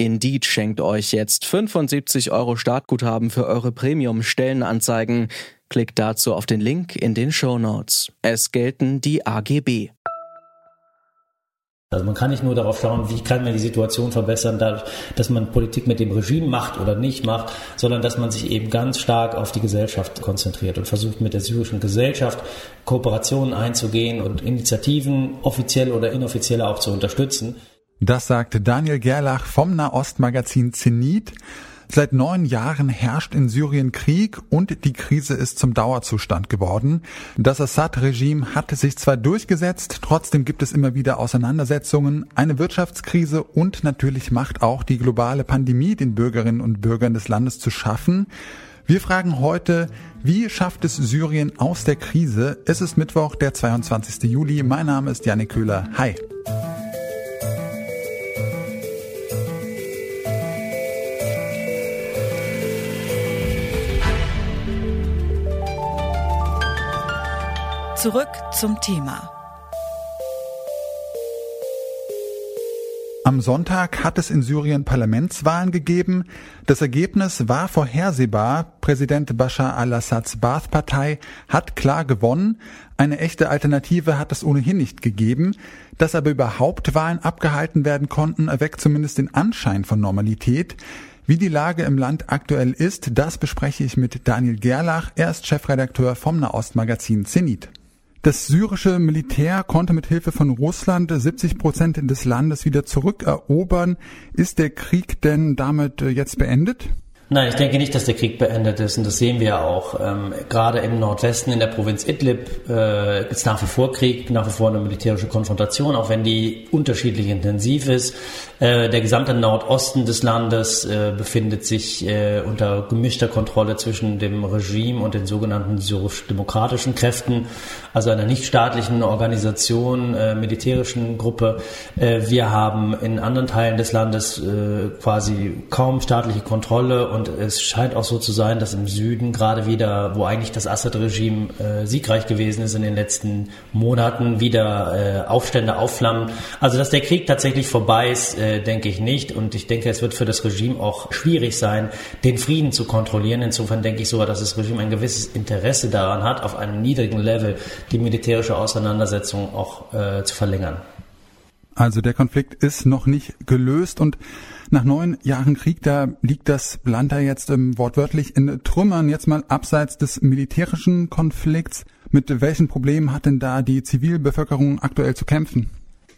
Indeed schenkt euch jetzt 75 Euro Startguthaben für eure Premium-Stellenanzeigen. Klickt dazu auf den Link in den Show Notes. Es gelten die AGB. Also man kann nicht nur darauf schauen, wie kann man die Situation verbessern, dass man Politik mit dem Regime macht oder nicht macht, sondern dass man sich eben ganz stark auf die Gesellschaft konzentriert und versucht mit der syrischen Gesellschaft Kooperationen einzugehen und Initiativen offiziell oder inoffiziell auch zu unterstützen. Das sagte Daniel Gerlach vom Nahostmagazin Zenit. Seit neun Jahren herrscht in Syrien Krieg und die Krise ist zum Dauerzustand geworden. Das Assad-Regime hat sich zwar durchgesetzt, trotzdem gibt es immer wieder Auseinandersetzungen, eine Wirtschaftskrise und natürlich macht auch die globale Pandemie den Bürgerinnen und Bürgern des Landes zu schaffen. Wir fragen heute, wie schafft es Syrien aus der Krise? Es ist Mittwoch, der 22. Juli. Mein Name ist Janik Köhler. Hi. Zurück zum Thema. Am Sonntag hat es in Syrien Parlamentswahlen gegeben. Das Ergebnis war vorhersehbar. Präsident Bashar al-Assads Baath-Partei hat klar gewonnen. Eine echte Alternative hat es ohnehin nicht gegeben. Dass aber überhaupt Wahlen abgehalten werden konnten, erweckt zumindest den Anschein von Normalität. Wie die Lage im Land aktuell ist, das bespreche ich mit Daniel Gerlach. Er ist Chefredakteur vom Nahostmagazin Zenit. Das syrische Militär konnte mit Hilfe von Russland 70 Prozent des Landes wieder zurückerobern. Ist der Krieg denn damit äh, jetzt beendet? Nein, ich denke nicht, dass der Krieg beendet ist und das sehen wir auch. Ähm, gerade im Nordwesten, in der Provinz Idlib, äh, ist nach wie vor Krieg, nach wie vor eine militärische Konfrontation, auch wenn die unterschiedlich intensiv ist. Äh, der gesamte Nordosten des Landes äh, befindet sich äh, unter gemischter Kontrolle zwischen dem Regime und den sogenannten syrisch-demokratischen Kräften, also einer nichtstaatlichen Organisation, äh, militärischen Gruppe. Äh, wir haben in anderen Teilen des Landes quasi kaum staatliche Kontrolle und es scheint auch so zu sein, dass im Süden gerade wieder, wo eigentlich das Assad-Regime äh, siegreich gewesen ist in den letzten Monaten, wieder äh, Aufstände aufflammen. Also dass der Krieg tatsächlich vorbei ist, äh, denke ich nicht. Und ich denke, es wird für das Regime auch schwierig sein, den Frieden zu kontrollieren. Insofern denke ich sogar, dass das Regime ein gewisses Interesse daran hat, auf einem niedrigen Level die militärische Auseinandersetzung auch äh, zu verlängern. Also der Konflikt ist noch nicht gelöst und nach neun Jahren Krieg, da liegt das Land da jetzt ähm, wortwörtlich in Trümmern. Jetzt mal abseits des militärischen Konflikts. Mit welchen Problemen hat denn da die Zivilbevölkerung aktuell zu kämpfen?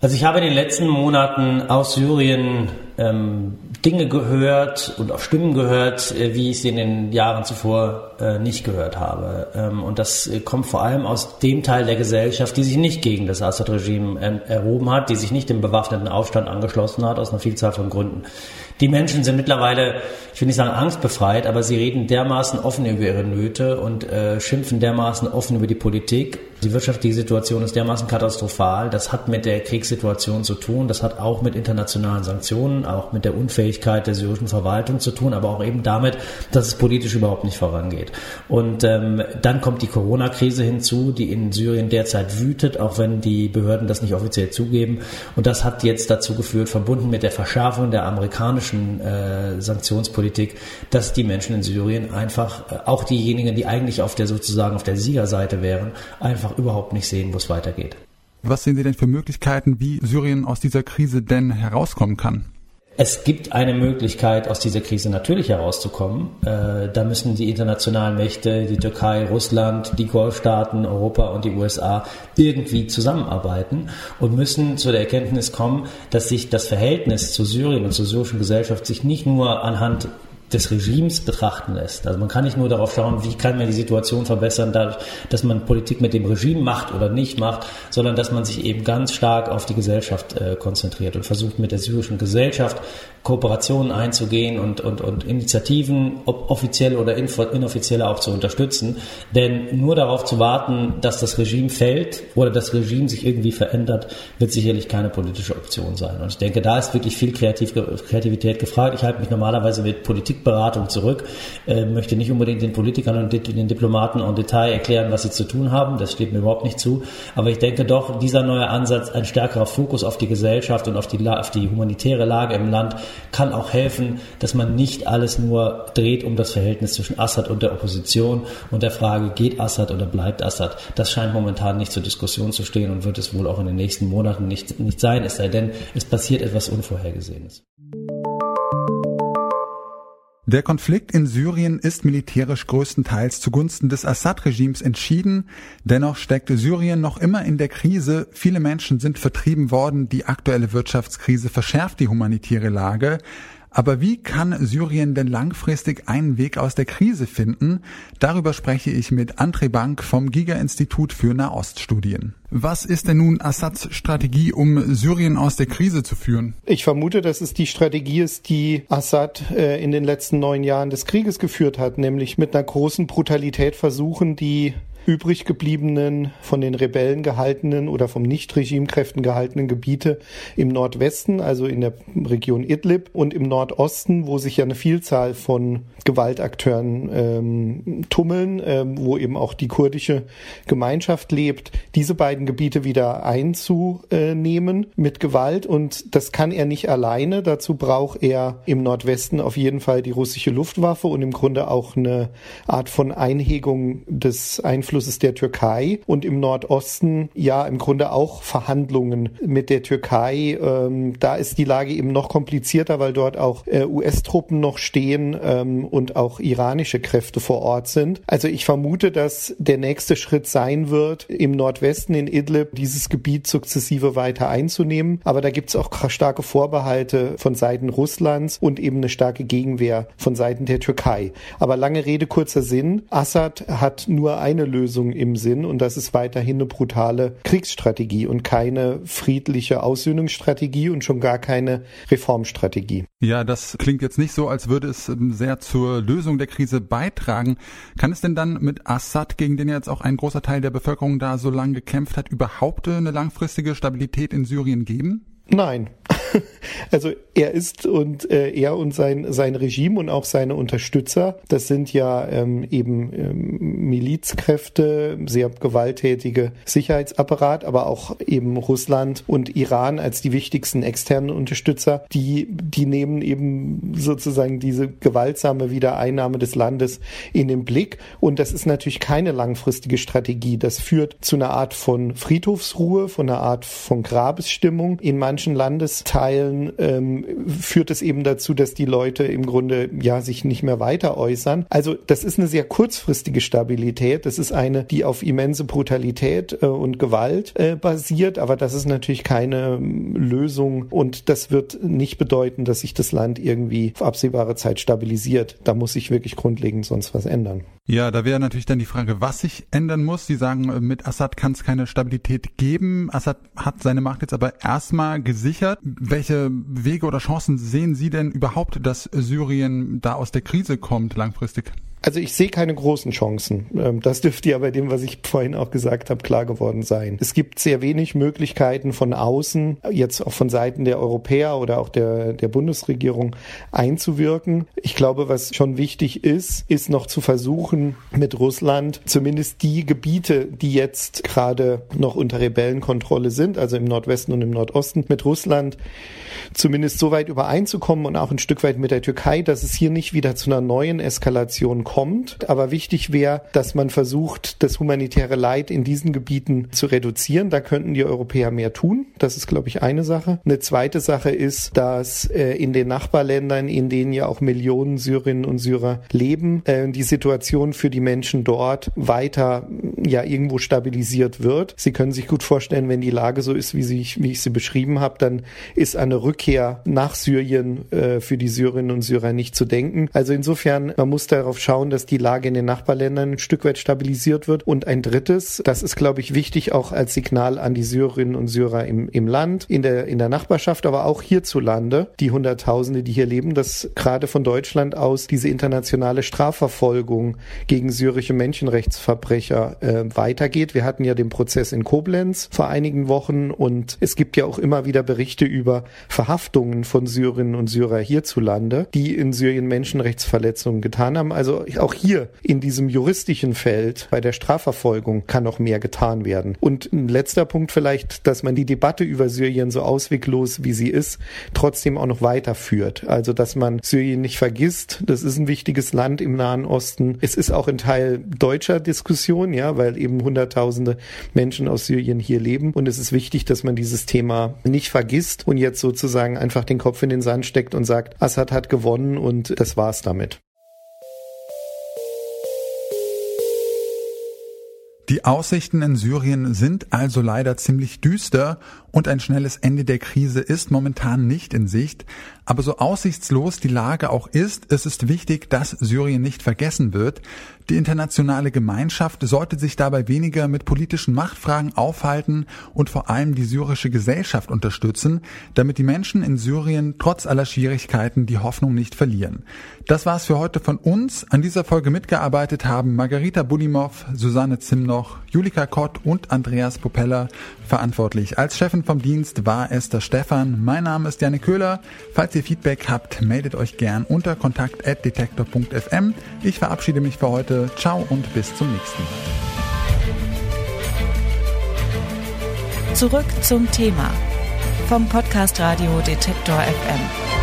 Also ich habe in den letzten Monaten aus Syrien ähm, Dinge gehört und auch Stimmen gehört, äh, wie ich sie in den Jahren zuvor äh, nicht gehört habe. Ähm, und das äh, kommt vor allem aus dem Teil der Gesellschaft, die sich nicht gegen das Assad-Regime ähm, erhoben hat, die sich nicht dem bewaffneten Aufstand angeschlossen hat, aus einer Vielzahl von Gründen. Die Menschen sind mittlerweile, ich will nicht sagen angstbefreit, aber sie reden dermaßen offen über ihre Nöte und äh, schimpfen dermaßen offen über die Politik. Die wirtschaftliche Situation ist dermaßen katastrophal. Das hat mit der Kriegssituation zu tun. Das hat auch mit internationalen Sanktionen, auch mit der Unfähigkeit der syrischen Verwaltung zu tun, aber auch eben damit, dass es politisch überhaupt nicht vorangeht. Und ähm, dann kommt die Corona-Krise hinzu, die in Syrien derzeit wütet, auch wenn die Behörden das nicht offiziell zugeben. Und das hat jetzt dazu geführt, verbunden mit der Verschärfung der amerikanischen amerikanischen äh, Sanktionspolitik, dass die Menschen in Syrien einfach, äh, auch diejenigen, die eigentlich auf der sozusagen auf der Siegerseite wären, einfach überhaupt nicht sehen, wo es weitergeht. Was sehen Sie denn für Möglichkeiten, wie Syrien aus dieser Krise denn herauskommen kann? Es gibt eine Möglichkeit, aus dieser Krise natürlich herauszukommen. Äh, da müssen die internationalen Mächte, die Türkei, Russland, die Golfstaaten, Europa und die USA irgendwie zusammenarbeiten und müssen zu der Erkenntnis kommen, dass sich das Verhältnis zu Syrien und zur syrischen Gesellschaft sich nicht nur anhand des Regimes betrachten lässt. Also man kann nicht nur darauf schauen, wie kann man die Situation verbessern, dadurch, dass man Politik mit dem Regime macht oder nicht macht, sondern dass man sich eben ganz stark auf die Gesellschaft äh, konzentriert und versucht mit der syrischen Gesellschaft Kooperationen einzugehen und, und, und Initiativen, ob offiziell oder inoffiziell auch zu unterstützen. Denn nur darauf zu warten, dass das Regime fällt oder das Regime sich irgendwie verändert, wird sicherlich keine politische Option sein. Und ich denke, da ist wirklich viel Kreativ Kreativität gefragt. Ich halte mich normalerweise mit Politikberatung zurück, äh, möchte nicht unbedingt den Politikern und den Diplomaten en Detail erklären, was sie zu tun haben. Das steht mir überhaupt nicht zu. Aber ich denke doch, dieser neue Ansatz, ein stärkerer Fokus auf die Gesellschaft und auf die, auf die humanitäre Lage im Land, kann auch helfen, dass man nicht alles nur dreht um das Verhältnis zwischen Assad und der Opposition und der Frage, geht Assad oder bleibt Assad. Das scheint momentan nicht zur Diskussion zu stehen und wird es wohl auch in den nächsten Monaten nicht, nicht sein, es sei denn, es passiert etwas Unvorhergesehenes. Der Konflikt in Syrien ist militärisch größtenteils zugunsten des Assad-Regimes entschieden. Dennoch steckt Syrien noch immer in der Krise. Viele Menschen sind vertrieben worden. Die aktuelle Wirtschaftskrise verschärft die humanitäre Lage. Aber wie kann Syrien denn langfristig einen Weg aus der Krise finden? Darüber spreche ich mit André Bank vom Giga-Institut für Nahoststudien. Was ist denn nun Assads Strategie, um Syrien aus der Krise zu führen? Ich vermute, dass es die Strategie ist, die Assad äh, in den letzten neun Jahren des Krieges geführt hat, nämlich mit einer großen Brutalität versuchen, die übrig gebliebenen, von den Rebellen gehaltenen oder vom Nicht-Regimekräften gehaltenen Gebiete im Nordwesten, also in der Region Idlib und im Nordosten, wo sich ja eine Vielzahl von Gewaltakteuren ähm, tummeln, ähm, wo eben auch die kurdische Gemeinschaft lebt, diese beiden Gebiete wieder einzunehmen mit Gewalt. Und das kann er nicht alleine. Dazu braucht er im Nordwesten auf jeden Fall die russische Luftwaffe und im Grunde auch eine Art von Einhegung des Einflusses der Türkei und im Nordosten ja im Grunde auch Verhandlungen mit der Türkei. Ähm, da ist die Lage eben noch komplizierter, weil dort auch äh, US-Truppen noch stehen ähm, und auch iranische Kräfte vor Ort sind. Also ich vermute, dass der nächste Schritt sein wird, im Nordwesten in Idlib dieses Gebiet sukzessive weiter einzunehmen. Aber da gibt es auch starke Vorbehalte von Seiten Russlands und eben eine starke Gegenwehr von Seiten der Türkei. Aber lange Rede, kurzer Sinn. Assad hat nur eine Lösung im Sinn und das ist weiterhin eine brutale Kriegsstrategie und keine friedliche Aussöhnungsstrategie und schon gar keine Reformstrategie. Ja, das klingt jetzt nicht so, als würde es ähm, sehr zur zur Lösung der Krise beitragen. Kann es denn dann mit Assad, gegen den jetzt auch ein großer Teil der Bevölkerung da so lange gekämpft hat, überhaupt eine langfristige Stabilität in Syrien geben? Nein. Also er ist und äh, er und sein sein Regime und auch seine Unterstützer, das sind ja ähm, eben ähm, Milizkräfte, sehr gewalttätige Sicherheitsapparat, aber auch eben Russland und Iran als die wichtigsten externen Unterstützer, die die nehmen eben sozusagen diese gewaltsame Wiedereinnahme des Landes in den Blick und das ist natürlich keine langfristige Strategie. Das führt zu einer Art von Friedhofsruhe, von einer Art von Grabesstimmung in manchen Landesteilen ähm, führt es eben dazu, dass die Leute im Grunde ja sich nicht mehr weiter äußern. Also das ist eine sehr kurzfristige Stabilität. Das ist eine, die auf immense Brutalität äh, und Gewalt äh, basiert, aber das ist natürlich keine ähm, Lösung und das wird nicht bedeuten, dass sich das Land irgendwie auf absehbare Zeit stabilisiert. Da muss sich wirklich grundlegend sonst was ändern. Ja, da wäre natürlich dann die Frage, was sich ändern muss. Sie sagen, äh, mit Assad kann es keine Stabilität geben. Assad hat seine Macht jetzt aber erstmal gesichert. Welche Wege oder Chancen sehen Sie denn überhaupt, dass Syrien da aus der Krise kommt langfristig? Also ich sehe keine großen Chancen. Ähm, das dürfte ja bei dem, was ich vorhin auch gesagt habe, klar geworden sein. Es gibt sehr wenig Möglichkeiten von außen, jetzt auch von Seiten der Europäer oder auch der, der Bundesregierung einzuwirken. Ich glaube, was schon wichtig ist, ist noch zu versuchen, mit Russland zumindest die Gebiete, die jetzt gerade noch unter Rebellenkontrolle sind, also im Nordwesten und im Nordosten, mit Russland zumindest so weit übereinzukommen und auch ein Stück weit mit der Türkei, dass es hier nicht wieder zu einer neuen Eskalation kommt kommt. Aber wichtig wäre, dass man versucht, das humanitäre Leid in diesen Gebieten zu reduzieren. Da könnten die Europäer mehr tun. Das ist, glaube ich, eine Sache. Eine zweite Sache ist, dass äh, in den Nachbarländern, in denen ja auch Millionen Syrerinnen und Syrer leben, äh, die Situation für die Menschen dort weiter ja irgendwo stabilisiert wird. Sie können sich gut vorstellen, wenn die Lage so ist, wie, sie, wie ich sie beschrieben habe, dann ist eine Rückkehr nach Syrien äh, für die Syrerinnen und Syrer nicht zu denken. Also insofern, man muss darauf schauen, dass die Lage in den Nachbarländern ein Stück weit stabilisiert wird. Und ein drittes, das ist, glaube ich, wichtig auch als Signal an die Syrerinnen und Syrer im, im Land, in der, in der Nachbarschaft, aber auch hierzulande, die Hunderttausende, die hier leben, dass gerade von Deutschland aus diese internationale Strafverfolgung gegen syrische Menschenrechtsverbrecher äh, weitergeht. Wir hatten ja den Prozess in Koblenz vor einigen Wochen und es gibt ja auch immer wieder Berichte über Verhaftungen von Syrerinnen und Syrer hierzulande, die in Syrien Menschenrechtsverletzungen getan haben. Also auch hier in diesem juristischen Feld bei der Strafverfolgung kann noch mehr getan werden. Und ein letzter Punkt vielleicht, dass man die Debatte über Syrien so ausweglos wie sie ist, trotzdem auch noch weiterführt. Also dass man Syrien nicht vergisst. Das ist ein wichtiges Land im Nahen Osten. Es ist auch ein Teil deutscher Diskussion, ja, weil eben Hunderttausende Menschen aus Syrien hier leben. Und es ist wichtig, dass man dieses Thema nicht vergisst und jetzt sozusagen einfach den Kopf in den Sand steckt und sagt, Assad hat gewonnen und das war's damit. Die Aussichten in Syrien sind also leider ziemlich düster und ein schnelles Ende der Krise ist momentan nicht in Sicht. Aber so aussichtslos die Lage auch ist, es ist wichtig, dass Syrien nicht vergessen wird. Die internationale Gemeinschaft sollte sich dabei weniger mit politischen Machtfragen aufhalten und vor allem die syrische Gesellschaft unterstützen, damit die Menschen in Syrien trotz aller Schwierigkeiten die Hoffnung nicht verlieren. Das war's für heute von uns. An dieser Folge mitgearbeitet haben Margarita Bulimov, Susanne Zimnoch, Julika Kott und Andreas Propeller. Verantwortlich als Chefin vom Dienst war Esther Stephan. Mein Name ist Janne Köhler. Falls ihr Feedback habt, meldet euch gern unter kontakt.detektor.fm. Ich verabschiede mich für heute. Ciao und bis zum nächsten Mal. Zurück zum Thema vom Podcast Radio Detektor FM.